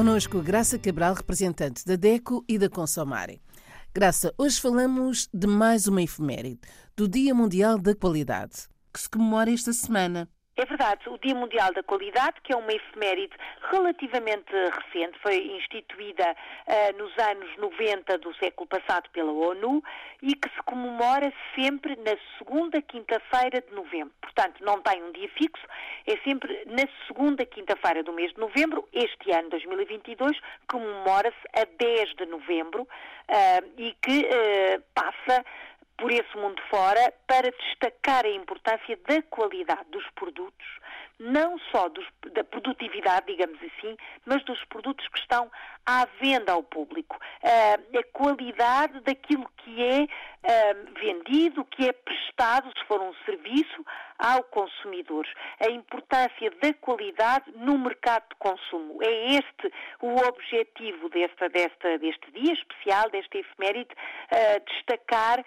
Conosco Graça Cabral, representante da DECO e da Consomare. Graça, hoje falamos de mais uma efeméride, do Dia Mundial da Qualidade, que se comemora esta semana. É verdade, o Dia Mundial da Qualidade, que é uma efeméride relativamente recente, foi instituída uh, nos anos 90 do século passado pela ONU e que se comemora sempre na segunda quinta-feira de novembro. Portanto, não tem um dia fixo, é sempre na segunda quinta-feira do mês de novembro. Este ano, 2022, comemora-se a 10 de novembro uh, e que uh, passa por esse mundo fora para destacar a importância da qualidade dos produtos, não só dos, da produtividade, digamos assim, mas dos produtos que estão à venda ao público. Uh, a qualidade daquilo que é uh, vendido, que é prestado, se for um serviço, ao consumidor. A importância da qualidade no mercado de consumo. É este o objetivo desta, desta, deste dia especial, desta efeméride, uh, destacar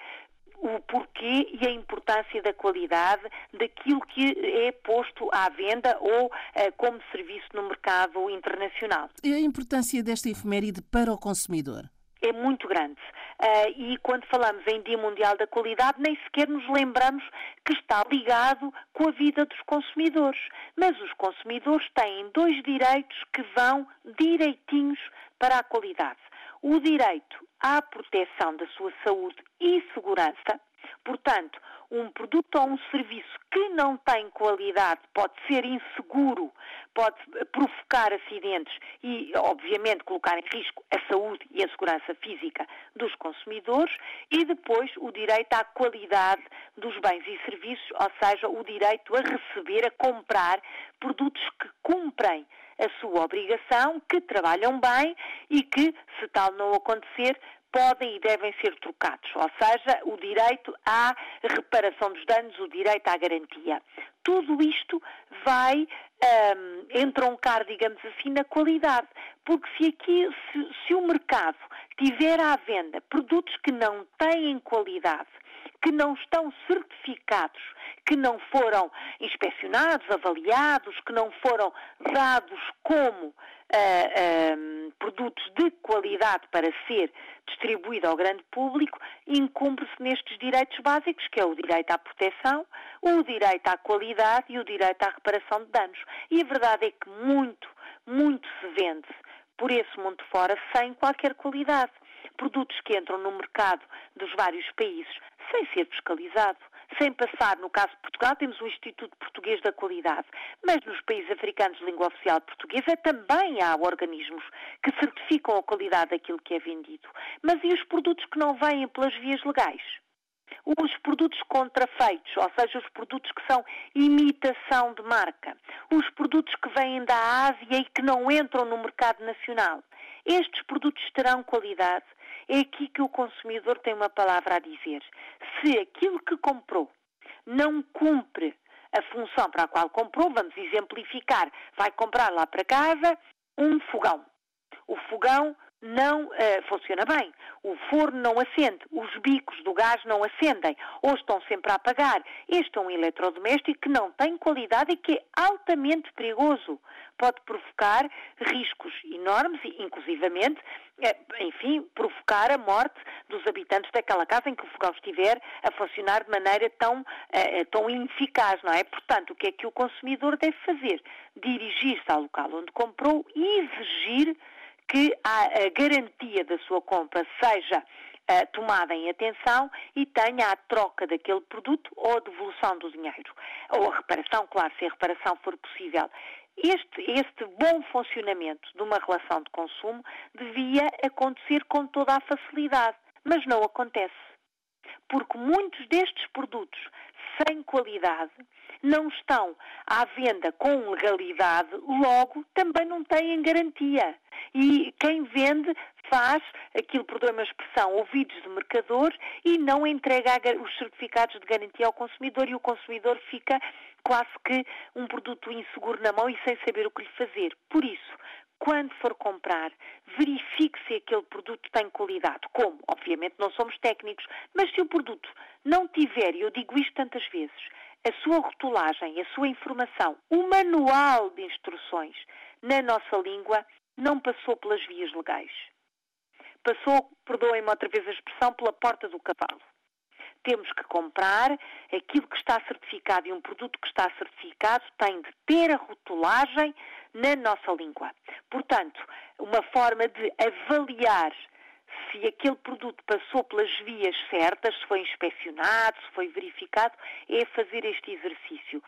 o porquê e a importância da qualidade daquilo que é posto à venda ou uh, como serviço no mercado internacional. E a importância desta efeméride para o consumidor? É muito grande. Uh, e quando falamos em Dia Mundial da Qualidade, nem sequer nos lembramos que está ligado com a vida dos consumidores. Mas os consumidores têm dois direitos que vão direitinhos para a qualidade o direito à proteção da sua saúde e segurança. Portanto, um produto ou um serviço que não tem qualidade pode ser inseguro, pode provocar acidentes e, obviamente, colocar em risco a saúde e a segurança física dos consumidores e depois o direito à qualidade dos bens e serviços, ou seja, o direito a receber, a comprar produtos que cumprem a sua obrigação, que trabalham bem e que, se tal não acontecer, podem e devem ser trocados, ou seja, o direito à reparação dos danos, o direito à garantia. Tudo isto vai um, entroncar, digamos assim, na qualidade, porque se aqui, se, se o mercado tiver à venda produtos que não têm qualidade, que não estão certificados, que não foram inspecionados, avaliados, que não foram dados como uh, produtos de qualidade para ser distribuído ao grande público, incumpre-se nestes direitos básicos, que é o direito à proteção, o direito à qualidade e o direito à reparação de danos. E a verdade é que muito, muito se vende por esse mundo fora sem qualquer qualidade. Produtos que entram no mercado dos vários países sem ser fiscalizado, sem passar, no caso de Portugal, temos o Instituto Português da Qualidade, mas nos países africanos de língua oficial portuguesa também há organismos que certificam a qualidade daquilo que é vendido. Mas e os produtos que não vêm pelas vias legais? os produtos contrafeitos, ou seja, os produtos que são imitação de marca, os produtos que vêm da Ásia e que não entram no mercado nacional. Estes produtos terão qualidade? É aqui que o consumidor tem uma palavra a dizer. Se aquilo que comprou não cumpre a função para a qual comprou, vamos exemplificar, vai comprar lá para casa um fogão. O fogão não uh, funciona bem. O forno não acende, os bicos do gás não acendem, ou estão sempre a apagar. Este é um eletrodoméstico que não tem qualidade e que é altamente perigoso. Pode provocar riscos enormes e, inclusivamente, eh, enfim, provocar a morte dos habitantes daquela casa em que o fogão estiver a funcionar de maneira tão, uh, tão ineficaz, não é? Portanto, o que é que o consumidor deve fazer? Dirigir-se ao local onde comprou e exigir que a, a garantia da sua compra seja uh, tomada em atenção e tenha a troca daquele produto ou a devolução do dinheiro. Ou a reparação, claro, se a reparação for possível. Este, este bom funcionamento de uma relação de consumo devia acontecer com toda a facilidade, mas não acontece. Porque muitos destes produtos sem qualidade não estão à venda com legalidade, logo também não têm garantia. E quem vende faz aquilo, por uma expressão, ouvidos de mercador e não entrega os certificados de garantia ao consumidor e o consumidor fica quase que um produto inseguro na mão e sem saber o que lhe fazer. Por isso, quando for comprar, verifique se aquele produto tem qualidade. Como? Obviamente não somos técnicos, mas se o produto não tiver, e eu digo isto tantas vezes, a sua rotulagem, a sua informação, o manual de instruções na nossa língua, não passou pelas vias legais. Passou, perdoem-me outra vez a expressão, pela porta do cavalo. Temos que comprar aquilo que está certificado e um produto que está certificado tem de ter a rotulagem na nossa língua. Portanto, uma forma de avaliar se aquele produto passou pelas vias certas, se foi inspecionado, se foi verificado, é fazer este exercício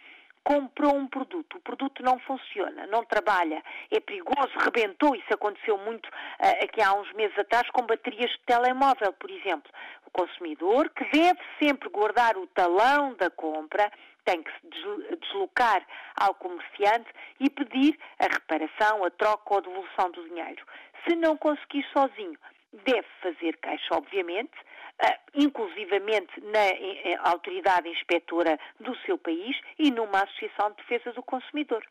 comprou um produto, o produto não funciona, não trabalha, é perigoso, rebentou, isso aconteceu muito uh, aqui há uns meses atrás com baterias de telemóvel, por exemplo. O consumidor, que deve sempre guardar o talão da compra, tem que se deslocar ao comerciante e pedir a reparação, a troca ou a devolução do dinheiro. Se não conseguir sozinho, deve fazer queixa, obviamente, inclusivamente na autoridade inspetora do seu país e numa associação de defesa do consumidor.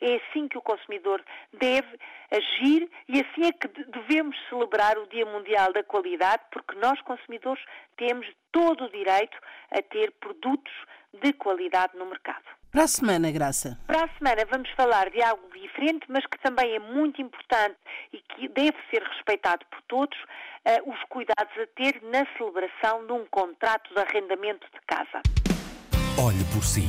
É assim que o consumidor deve agir e assim é que devemos celebrar o Dia Mundial da Qualidade, porque nós, consumidores, temos todo o direito a ter produtos de qualidade no mercado. Para a semana, Graça. Para a semana vamos falar de algo diferente, mas que também é muito importante e que deve ser respeitado por todos, uh, os cuidados a ter na celebração de um contrato de arrendamento de casa. Olhe por si,